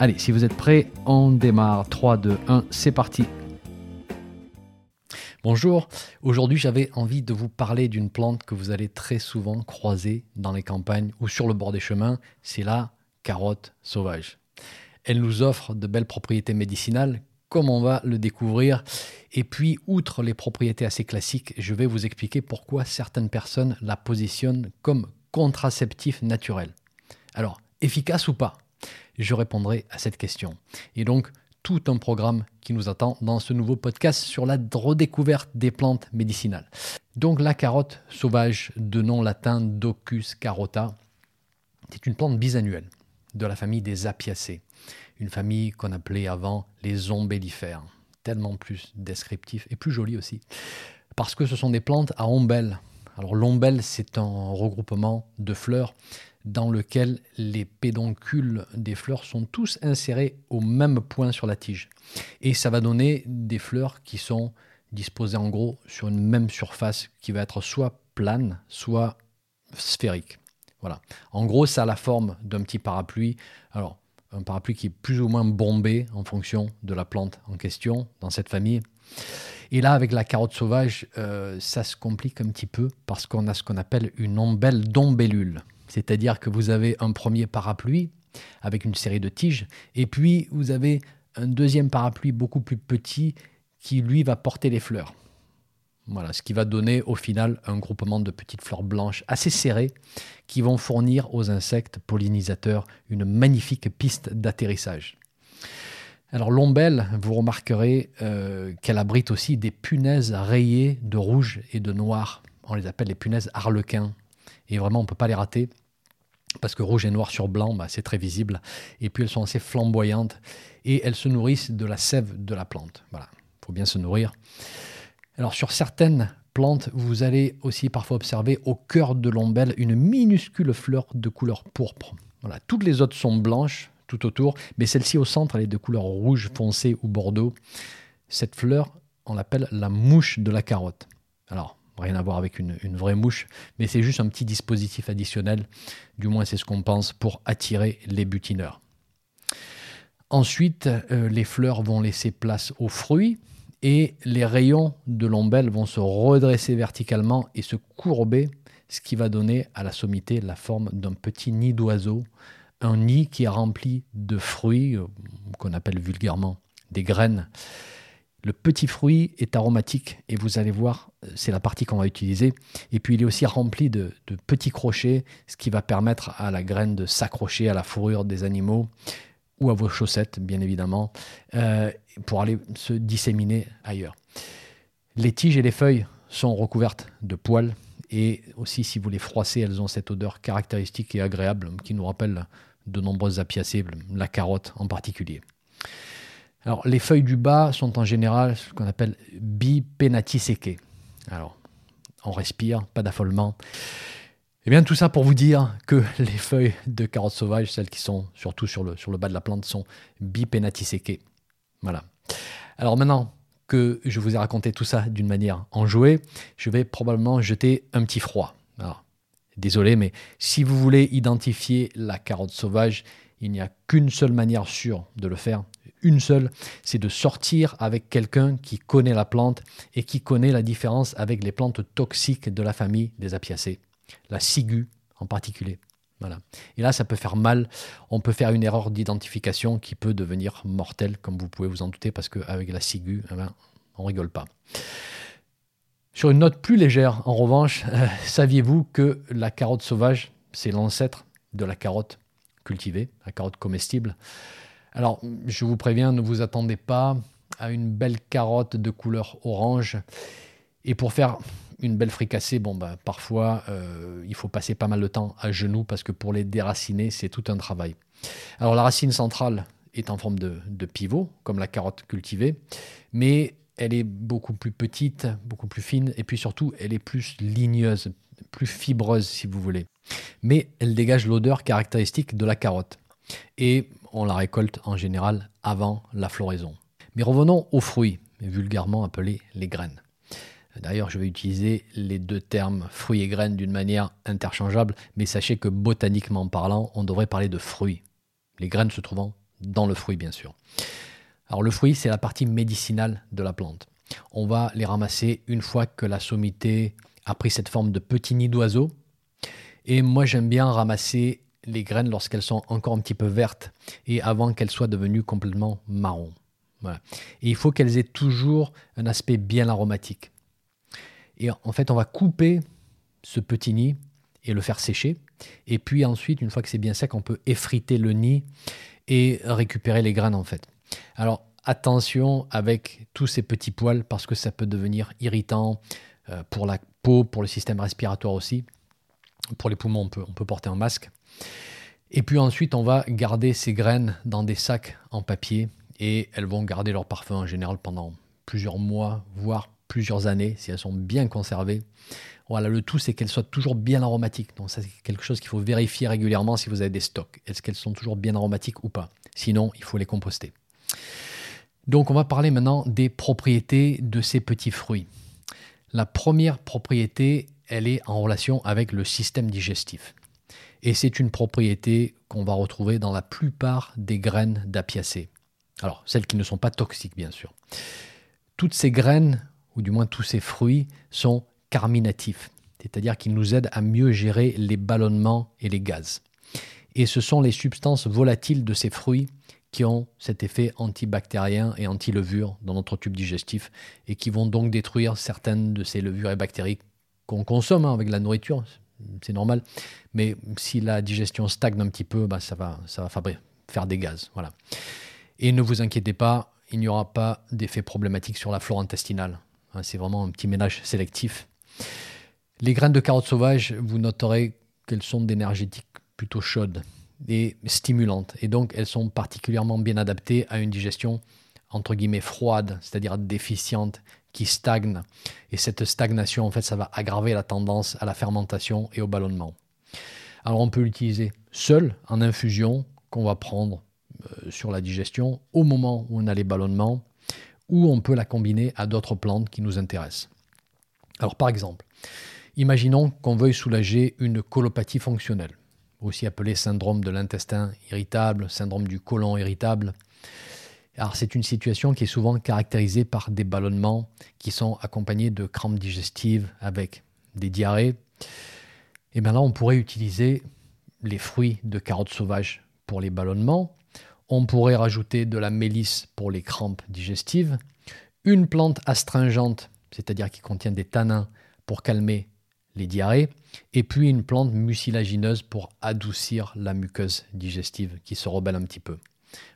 Allez, si vous êtes prêts, on démarre. 3, 2, 1, c'est parti. Bonjour, aujourd'hui j'avais envie de vous parler d'une plante que vous allez très souvent croiser dans les campagnes ou sur le bord des chemins, c'est la carotte sauvage. Elle nous offre de belles propriétés médicinales, comme on va le découvrir. Et puis, outre les propriétés assez classiques, je vais vous expliquer pourquoi certaines personnes la positionnent comme contraceptif naturel. Alors, efficace ou pas? Je répondrai à cette question. Et donc, tout un programme qui nous attend dans ce nouveau podcast sur la redécouverte des plantes médicinales. Donc la carotte sauvage, de nom latin Docus carota, c'est une plante bisannuelle de la famille des apiacées, une famille qu'on appelait avant les ombellifères, tellement plus descriptif et plus joli aussi, parce que ce sont des plantes à ombelles. Alors l'ombelle, c'est un regroupement de fleurs dans lequel les pédoncules des fleurs sont tous insérés au même point sur la tige. Et ça va donner des fleurs qui sont disposées en gros sur une même surface qui va être soit plane, soit sphérique. Voilà. En gros, ça a la forme d'un petit parapluie. Alors, un parapluie qui est plus ou moins bombé en fonction de la plante en question dans cette famille. Et là, avec la carotte sauvage, euh, ça se complique un petit peu parce qu'on a ce qu'on appelle une ombelle d'ombellule. C'est-à-dire que vous avez un premier parapluie avec une série de tiges, et puis vous avez un deuxième parapluie beaucoup plus petit qui, lui, va porter les fleurs. Voilà, ce qui va donner au final un groupement de petites fleurs blanches assez serrées qui vont fournir aux insectes pollinisateurs une magnifique piste d'atterrissage. Alors l'ombelle, vous remarquerez euh, qu'elle abrite aussi des punaises rayées de rouge et de noir. On les appelle les punaises harlequins. Et vraiment, on ne peut pas les rater parce que rouge et noir sur blanc, bah, c'est très visible. Et puis elles sont assez flamboyantes et elles se nourrissent de la sève de la plante. Voilà, il faut bien se nourrir. Alors sur certaines plantes, vous allez aussi parfois observer au cœur de l'ombelle une minuscule fleur de couleur pourpre. Voilà, toutes les autres sont blanches tout autour, mais celle-ci au centre, elle est de couleur rouge foncé ou bordeaux. Cette fleur, on l'appelle la mouche de la carotte. Alors, rien à voir avec une, vraie mouche, mais c'est juste un petit dispositif additionnel, du moins c'est ce qu'on pense, pour attirer les butineurs. Ensuite, euh, les fleurs vont laisser place aux fruits et les rayons de l'ombelle vont se redresser verticalement et se courber, ce qui va donner à la sommité la forme d'un petit nid d'oiseau, un nid qui est rempli de fruits euh, qu'on appelle vulgairement des graines. Le petit fruit est aromatique et vous allez voir, euh, c'est la partie qu'on va utiliser. Et puis il est aussi rempli de, petits crochets, ce qui va permettre à la graine de s'accrocher à la fourrure des animaux ou à vos chaussettes, bien évidemment, euh, pour aller se disséminer ailleurs. Les tiges et les feuilles sont recouvertes de poils et aussi si vous les froissez, elles ont cette odeur caractéristique et agréable qui nous rappelle de nombreuses apiacées, la carotte en particulier. Alors, les feuilles du bas sont en général ce qu'on appelle bipénatisséquées. Alors, on respire, pas d'affolement. Eh bien, tout ça pour vous dire que les feuilles de carottes sauvages, celles qui sont surtout sur le, bas de la plante, sont bipénatisséquées. Voilà. Alors maintenant que je vous ai raconté tout ça d'une manière enjouée, je vais probablement jeter un petit froid. Désolé, mais si vous voulez identifier la carotte sauvage, il n'y a qu'une seule manière sûre de le faire, une seule, c'est de sortir avec quelqu'un qui connaît la plante et qui connaît la différence avec les plantes toxiques de la famille des apiacées, la ciguë en particulier. Voilà. Et là, ça peut faire mal. On peut faire une erreur d'identification qui peut devenir mortelle, comme vous pouvez vous en douter, parce qu'avec la ciguë, eh ben, on rigole pas. Sur une note plus légère, en revanche, euh, saviez-vous que la carotte sauvage, c'est l'ancêtre de la carotte cultivée, la carotte comestible? Alors, je vous préviens, ne vous attendez pas à une belle carotte de couleur orange. Et pour faire une belle fricassée, bon, bah, parfois, euh, il faut passer pas mal de temps à genoux parce que pour les déraciner, c'est tout un travail. Alors, la racine centrale est en forme de, de pivot, comme la carotte cultivée, mais elle est beaucoup plus petite, beaucoup plus fine, et puis surtout, elle est plus ligneuse, plus fibreuse, si vous voulez. Mais elle dégage l'odeur caractéristique de la carotte. Et on la récolte en général avant la floraison. Mais revenons aux fruits, vulgairement appelés les graines. D'ailleurs, je vais utiliser les deux termes fruits et graines d'une manière interchangeable, mais sachez que botaniquement parlant, on devrait parler de fruits. Les graines se trouvant dans le fruit, bien sûr. Alors le fruit, c'est la partie médicinale de la plante. On va les ramasser une fois que la sommité a pris cette forme de petit nid d'oiseau. Et moi, j'aime bien ramasser les graines lorsqu'elles sont encore un petit peu vertes et avant qu'elles soient devenues complètement marron. Et il faut qu'elles aient toujours un aspect bien aromatique. Et en fait, on va couper ce petit nid et le faire sécher. Et puis ensuite, une fois que c'est bien sec, on peut effriter le nid et récupérer les graines en fait. Alors attention avec tous ces petits poils parce que ça peut devenir irritant euh, pour la peau, pour le système respiratoire aussi. Pour les poumons, on peut, porter un masque. Et puis ensuite, on va garder ces graines dans des sacs en papier et elles vont garder leur parfum en général pendant plusieurs mois, voire plusieurs années, si elles sont bien conservées. Voilà, le tout, c'est qu'elles soient toujours bien aromatiques. Donc, ça, c'est quelque chose qu'il faut vérifier régulièrement si vous avez des stocks. Est-ce qu'elles sont toujours bien aromatiques ou pas? Sinon, il faut les composter. Donc, on va parler maintenant des propriétés de ces petits fruits. La première propriété, elle est en relation avec le système digestif. Et c'est une propriété qu'on va retrouver dans la plupart des graines d'apiacées. Alors, celles qui ne sont pas toxiques, bien sûr. Toutes ces graines, ou du moins tous ces fruits, sont carminatifs, c'est-à-dire qu'ils nous aident à mieux gérer les ballonnements et les gaz. Et ce sont les substances volatiles de ces fruits qui ont cet effet antibactérien et anti-levure dans notre tube digestif et qui vont donc détruire certaines de ces levures et bactéries qu'on consomme hein, avec la nourriture, c'est normal. Mais si la digestion stagne un petit peu, bah, ça va, ça va faire des gaz. Voilà. Et ne vous inquiétez pas, il n'y aura pas d'effet problématique sur la flore intestinale. Hein, c'est vraiment un petit ménage sélectif. Les graines de carottes sauvages, vous noterez qu'elles sont d'énergétique plutôt chaudes et stimulantes. Et donc, elles sont particulièrement bien adaptées à une digestion entre guillemets froide, c'est-à-dire déficiente, qui stagne. Et cette stagnation, en fait, ça va aggraver la tendance à la fermentation et au ballonnement. Alors, on peut l'utiliser seul, en infusion, qu'on va prendre euh, sur la digestion au moment où on a les ballonnements, ou on peut la combiner à d'autres plantes qui nous intéressent. Alors, par exemple, imaginons qu'on veuille soulager une colopathie fonctionnelle, aussi appelée syndrome de l'intestin irritable, syndrome du côlon irritable. Alors c'est une situation qui est souvent caractérisée par des ballonnements qui sont accompagnés de crampes digestives avec des diarrhées. Et bien là, on pourrait utiliser les fruits de carottes sauvages pour les ballonnements. On pourrait rajouter de la mélisse pour les crampes digestives. Une plante astringente, c'est-à-dire qui contient des tanins pour calmer les diarrhées. Et puis une plante mucilagineuse pour adoucir la muqueuse digestive qui se rebelle un petit peu.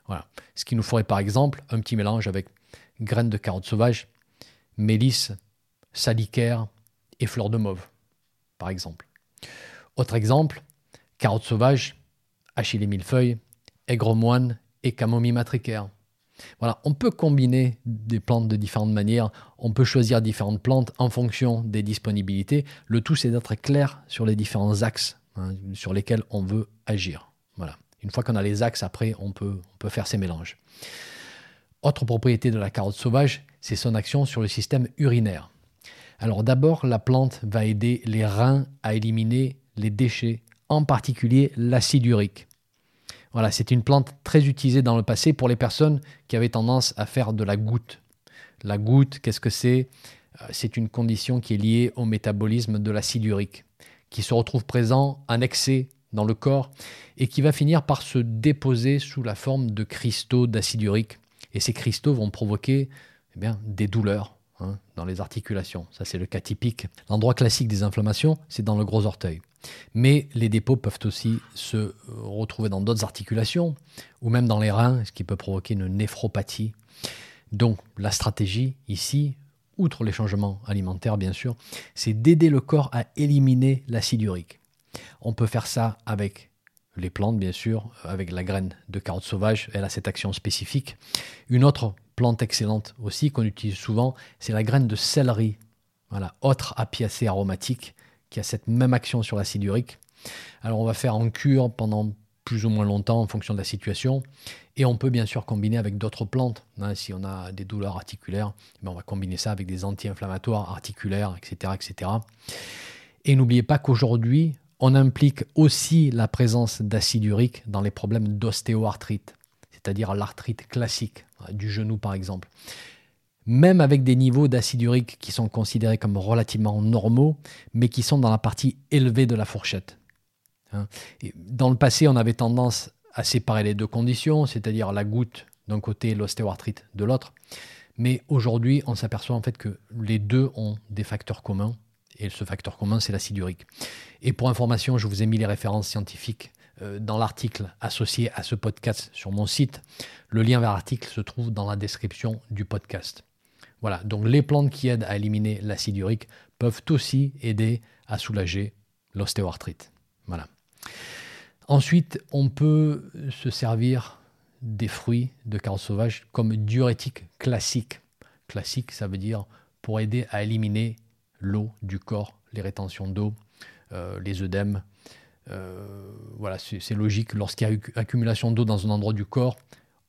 Voilà. Ce qui nous ferait par exemple un petit mélange avec graines de carottes sauvages, mélisse, salicaire et fleurs de mauve, par exemple. Autre exemple, carottes sauvages, achillée millefeuille, aigre moine et camomille matricaire. On peut combiner des plantes de différentes manières, on peut choisir différentes plantes en fonction des disponibilités. Le tout, c'est d'être clair sur les différents axes hein, sur lesquels on veut agir. Voilà. Une fois qu'on a les axes, après, on peut, on peut faire ces mélanges. Autre propriété de la carotte sauvage, c'est son action sur le système urinaire. Alors d'abord, la plante va aider les reins à éliminer les déchets, en particulier l'acide urique. C'est une plante très utilisée dans le passé pour les personnes qui avaient tendance à faire de la goutte. La goutte, qu'est-ce que c'est? Euh, C'est une condition qui est liée au métabolisme de l'acide urique, qui se retrouve présent en excès dans le corps et qui va finir par se déposer sous la forme de cristaux d'acide urique. Et ces cristaux vont provoquer eh bien, des douleurs hein, dans les articulations. Ça, c'est le cas typique. L'endroit classique des inflammations, c'est dans le gros orteil. Mais les dépôts peuvent aussi se retrouver dans d'autres articulations ou même dans les reins, ce qui peut provoquer une néphropathie. Donc la stratégie ici, outre les changements alimentaires bien sûr, c'est d'aider le corps à éliminer l'acide urique. On peut faire ça avec les plantes, bien sûr, avec la graine de carotte sauvage, elle a cette action spécifique. Une autre plante excellente aussi qu'on utilise souvent, c'est la graine de céleri. Voilà, autre apiacée aromatique qui a cette même action sur l'acide urique. Alors on va faire en cure pendant plus ou moins longtemps en fonction de la situation. Et on peut bien sûr combiner avec d'autres plantes. Hein. si on a des douleurs articulaires, ben, on va combiner ça avec des anti-inflammatoires articulaires, etc. etc. Et n'oubliez pas qu'aujourd'hui, on implique aussi la présence d'acide urique dans les problèmes d'ostéoarthrite, c'est-à-dire l'arthrite classique, hein, du genou par exemple. Même avec des niveaux d'acide urique qui sont considérés comme relativement normaux, mais qui sont dans la partie élevée de la fourchette. Hein. Dans le passé, on avait tendance à séparer les deux conditions, c'est-à-dire la goutte d'un côté et l'ostéoarthrite de l'autre. Mais aujourd'hui, on s'aperçoit en fait que les deux ont des facteurs communs. Et ce facteur commun, c'est l'acide urique. Et pour information, je vous ai mis les références scientifiques euh, dans l'article associé à ce podcast sur mon site. Le lien vers l'article se trouve dans la description du podcast. Voilà, donc les plantes qui aident à éliminer l'acide urique peuvent aussi aider à soulager l'ostéoarthrite. Ensuite, on peut se servir des fruits de carotte sauvage comme diurétique classique. Classique, ça veut dire pour aider à éliminer l'eau du corps, les rétentions d'eau, euh, les œdèmes. Euh, voilà, c'est logique. Lorsqu'il y a accumulation d'eau dans un endroit du corps,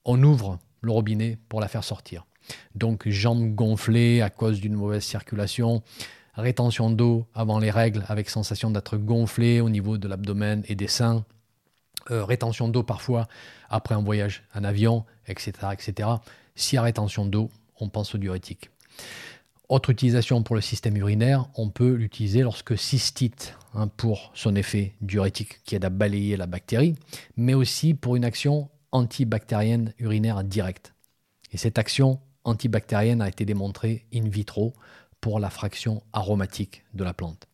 on ouvre le robinet pour la faire sortir. Donc jambes gonflées à cause d'une mauvaise circulation, rétention d'eau avant les règles avec sensation d'être gonflé au niveau de l'abdomen et des seins, euh, rétention d'eau parfois après un voyage en avion, etc. etc. S'il y a rétention d'eau, on pense au diurétique. Autre utilisation pour le système urinaire, on peut l'utiliser lorsque cystite, hein, pour son effet diurétique qui aide à balayer la bactérie, mais aussi pour une action antibactérienne urinaire directe. Et cette action antibactérienne a été démontrée in vitro pour la fraction aromatique de la plante.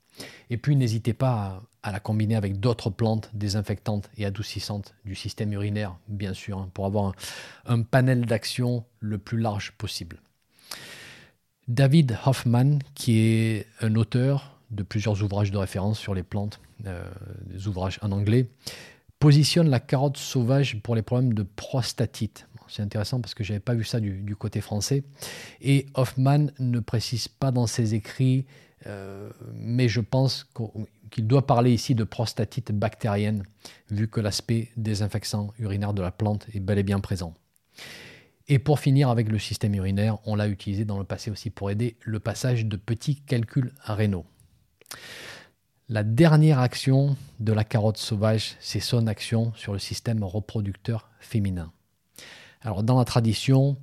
Et puis n'hésitez pas à, la combiner avec d'autres plantes désinfectantes et adoucissantes du système urinaire, bien sûr, hein, pour avoir un, panel d'action le plus large possible. David Hoffman, qui est un auteur de plusieurs ouvrages de référence sur les plantes, euh, des ouvrages en anglais, positionne la carotte sauvage pour les problèmes de prostatite. C'est intéressant parce que je n'avais pas vu ça du, côté français. Et Hoffman ne précise pas dans ses écrits, euh, mais je pense qu'il doit parler ici de prostatite bactérienne, vu que l'aspect désinfectant urinaire de la plante est bel et bien présent. Et pour finir avec le système urinaire, on l'a utilisé dans le passé aussi pour aider le passage de petits calculs rénaux. La dernière action de la carotte sauvage, c'est son action sur le système reproducteur féminin. Alors dans la tradition,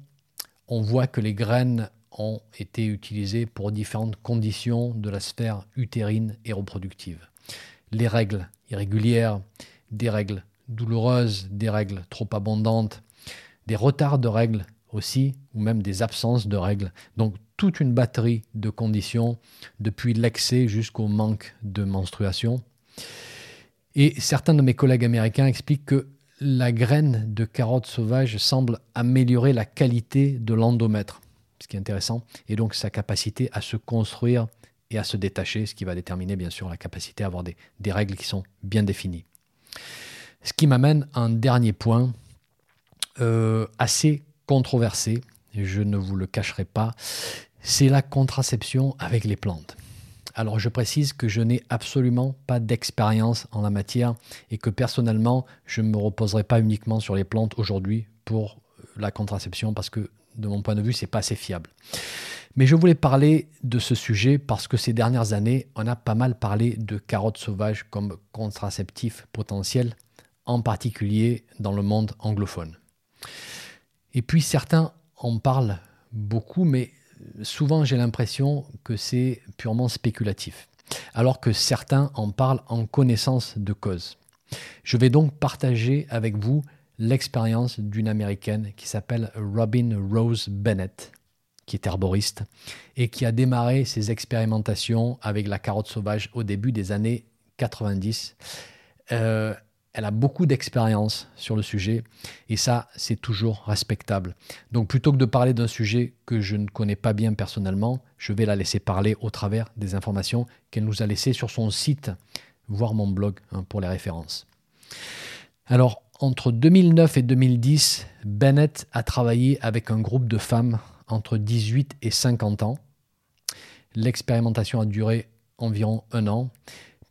on voit que les graines ont été utilisées pour différentes conditions de la sphère utérine et reproductive. Les règles irrégulières, des règles douloureuses, des règles trop abondantes, des retards de règles aussi, ou même des absences de règles. Donc toute une batterie de conditions, depuis l'excès jusqu'au manque de menstruation. Et certains de mes collègues américains expliquent que la graine de carotte sauvage semble améliorer la qualité de l'endomètre, ce qui est intéressant, et donc sa capacité à se construire et à se détacher, ce qui va déterminer bien sûr la capacité à avoir des, règles qui sont bien définies. Ce qui m'amène à un dernier point euh, assez controversé, je ne vous le cacherai pas, c'est la contraception avec les plantes. Alors je précise que je n'ai absolument pas d'expérience en la matière et que personnellement, je ne me reposerai pas uniquement sur les plantes aujourd'hui pour la contraception parce que de mon point de vue, c'est pas assez fiable. Mais je voulais parler de ce sujet parce que ces dernières années, on a pas mal parlé de carottes sauvages comme contraceptif potentiel, en particulier dans le monde anglophone. Et puis certains en parlent beaucoup, mais souvent j'ai l'impression que c'est purement spéculatif, alors que certains en parlent en connaissance de cause. Je vais donc partager avec vous l'expérience d'une américaine qui s'appelle Robin Rose Bennett, qui est herboriste, et qui a démarré ses expérimentations avec la carotte sauvage au début des années 90. Euh, elle a beaucoup d'expérience sur le sujet et ça, c'est toujours respectable. Donc plutôt que de parler d'un sujet que je ne connais pas bien personnellement, je vais la laisser parler au travers des informations qu'elle nous a laissées sur son site, voire mon blog hein, pour les références. Alors, entre 2009 et 2010, Bennett a travaillé avec un groupe de femmes entre 18 et 50 ans. L'expérimentation a duré environ un an,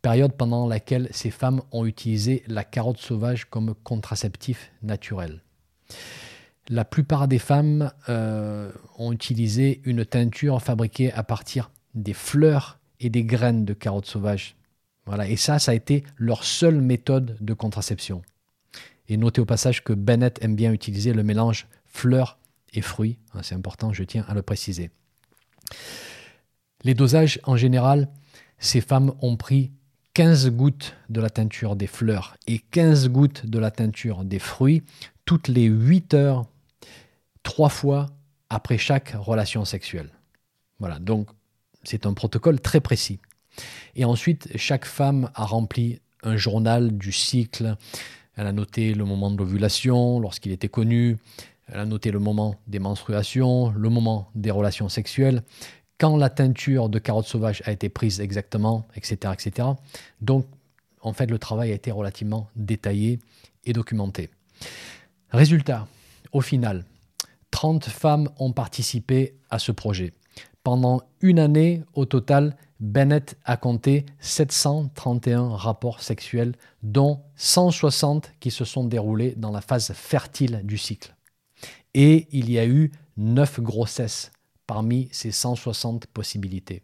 période pendant laquelle ces femmes ont utilisé la carotte sauvage comme contraceptif naturel. La plupart des femmes euh, ont utilisé une teinture fabriquée à partir des fleurs et des graines de carotte sauvage. Voilà, et ça, ça a été leur seule méthode de contraception. Et notez au passage que Bennett aime bien utiliser le mélange fleurs et fruits. Hein, c'est important, je tiens à le préciser. Les dosages, en général, ces femmes ont pris 15 gouttes de la teinture des fleurs et 15 gouttes de la teinture des fruits toutes les 8 heures, trois fois après chaque relation sexuelle. Voilà, donc c'est un protocole très précis. Et ensuite, chaque femme a rempli un journal du cycle. Elle a noté le moment de l'ovulation, lorsqu'il était connu. Elle a noté le moment des menstruations, le moment des relations sexuelles, quand la teinture de carotte sauvage a été prise exactement, etc., etc. Donc, en fait, le travail a été relativement détaillé et documenté. Résultat, au final, 30 femmes ont participé à ce projet. Pendant une année, au total, Bennett a compté 731 rapports sexuels, dont 160 qui se sont déroulés dans la phase fertile du cycle. Et il y a eu 9 grossesses parmi ces 160 possibilités.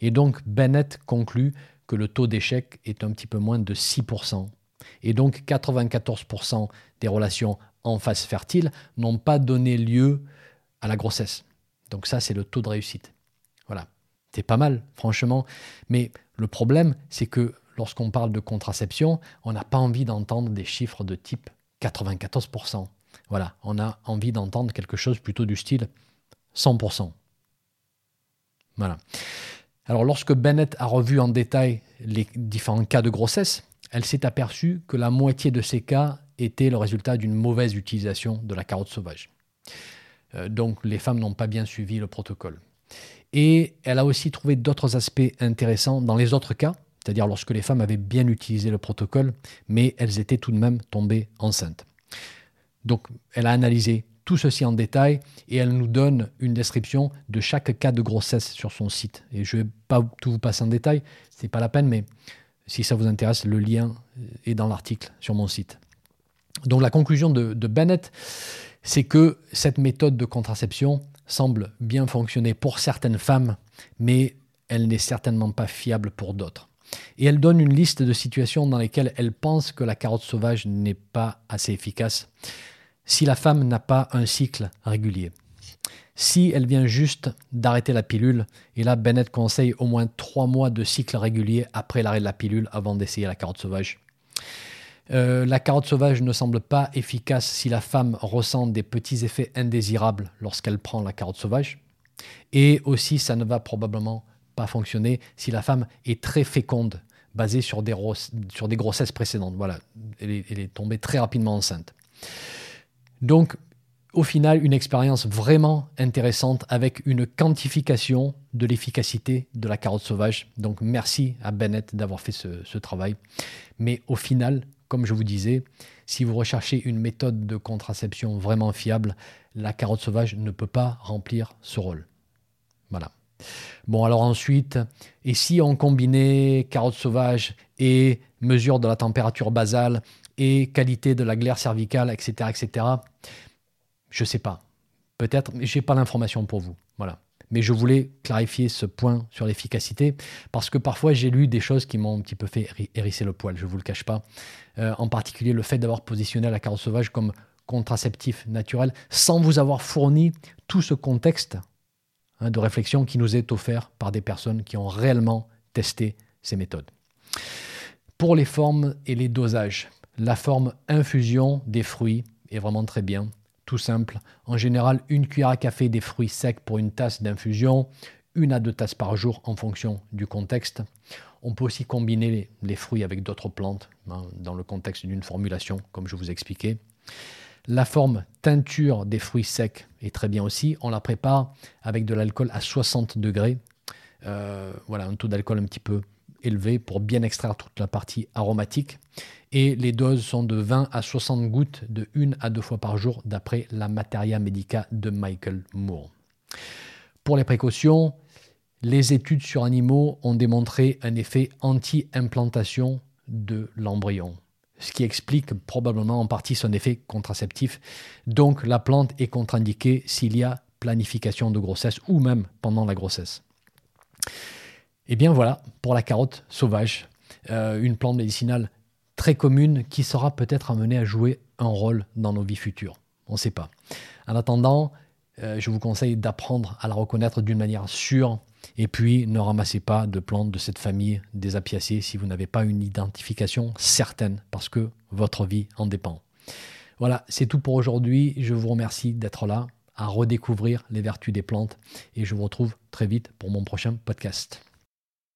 Et donc Bennett conclut que le taux d'échec est un petit peu moins de 6%. Et donc 94% des relations en phase fertile n'ont pas donné lieu à la grossesse. Donc ça, c'est le taux de réussite. Voilà. C'est pas mal, franchement. Mais le problème, c'est que lorsqu'on parle de contraception, on n'a pas envie d'entendre des chiffres de type 94%. Voilà, on a envie d'entendre quelque chose plutôt du style 100%. Voilà. Alors lorsque Bennett a revu en détail les différents cas de grossesse, elle s'est aperçue que la moitié de ces cas étaient le résultat d'une mauvaise utilisation de la carotte sauvage. Euh, donc les femmes n'ont pas bien suivi le protocole. Et elle a aussi trouvé d'autres aspects intéressants dans les autres cas, c'est-à-dire lorsque les femmes avaient bien utilisé le protocole, mais elles étaient tout de même tombées enceintes. Donc elle a analysé tout ceci en détail et elle nous donne une description de chaque cas de grossesse sur son site. Et je ne vais pas tout vous passer en détail, ce n'est pas la peine, mais si ça vous intéresse, le lien est dans l'article sur mon site. Donc la conclusion de, de Bennett, c'est que cette méthode de contraception semble bien fonctionner pour certaines femmes, mais elle n'est certainement pas fiable pour d'autres. Et elle donne une liste de situations dans lesquelles elle pense que la carotte sauvage n'est pas assez efficace si la femme n'a pas un cycle régulier. Si elle vient juste d'arrêter la pilule, et là Bennett conseille au moins trois mois de cycle régulier après l'arrêt de la pilule avant d'essayer la carotte sauvage. Euh, la carotte sauvage ne semble pas efficace si la femme ressent des petits effets indésirables lorsqu'elle prend la carotte sauvage. Et aussi, ça ne va probablement pas fonctionner si la femme est très féconde, basée sur des, grossesses précédentes. Voilà, elle est tombée très rapidement enceinte. Donc, au final, une expérience vraiment intéressante avec une quantification de l'efficacité de la carotte sauvage. Donc, merci à Bennett d'avoir fait ce, travail. Mais au final, comme je vous disais, si vous recherchez une méthode de contraception vraiment fiable, la carotte sauvage ne peut pas remplir ce rôle. Voilà. Bon, alors ensuite, et si on combinait carotte sauvage et mesure de la température basale et qualité de la glaire cervicale, etc., etc., je ne sais pas. Peut-être, mais je n'ai pas l'information pour vous. Voilà. Mais je voulais clarifier ce point sur l'efficacité parce que parfois j'ai lu des choses qui m'ont un petit peu fait hérisser le poil, je ne vous le cache pas. Euh, en particulier le fait d'avoir positionné la carotte sauvage comme contraceptif naturel sans vous avoir fourni tout ce contexte hein, de réflexion qui nous est offert par des personnes qui ont réellement testé ces méthodes. Pour les formes et les dosages, la forme infusion des fruits est vraiment très bien simple. En général, une cuillère à café des fruits secs pour une tasse d'infusion, une à deux tasses par jour en fonction du contexte. On peut aussi combiner les fruits avec d'autres plantes hein, dans le contexte d'une formulation, comme je vous expliquais. La forme teinture des fruits secs est très bien aussi. On la prépare avec de l'alcool à 60 degrés. Euh, voilà, un taux d'alcool un petit peu pour bien extraire toute la partie aromatique. Et les doses sont de 20 à 60 gouttes de 1 à 2 fois par jour d'après la Materia Medica de Michael Moore. Pour les précautions, les études sur animaux ont démontré un effet anti-implantation de l'embryon, ce qui explique probablement en partie son effet contraceptif. Donc la plante est contre-indiquée s'il y a planification de grossesse ou même pendant la grossesse. Et eh bien voilà pour la carotte sauvage, euh, une plante médicinale très commune qui sera peut-être amenée à jouer un rôle dans nos vies futures. On ne sait pas. En attendant, euh, je vous conseille d'apprendre à la reconnaître d'une manière sûre. Et puis, ne ramassez pas de plantes de cette famille des apiacées si vous n'avez pas une identification certaine, parce que votre vie en dépend. Voilà, c'est tout pour aujourd'hui. Je vous remercie d'être là, à redécouvrir les vertus des plantes, et je vous retrouve très vite pour mon prochain podcast.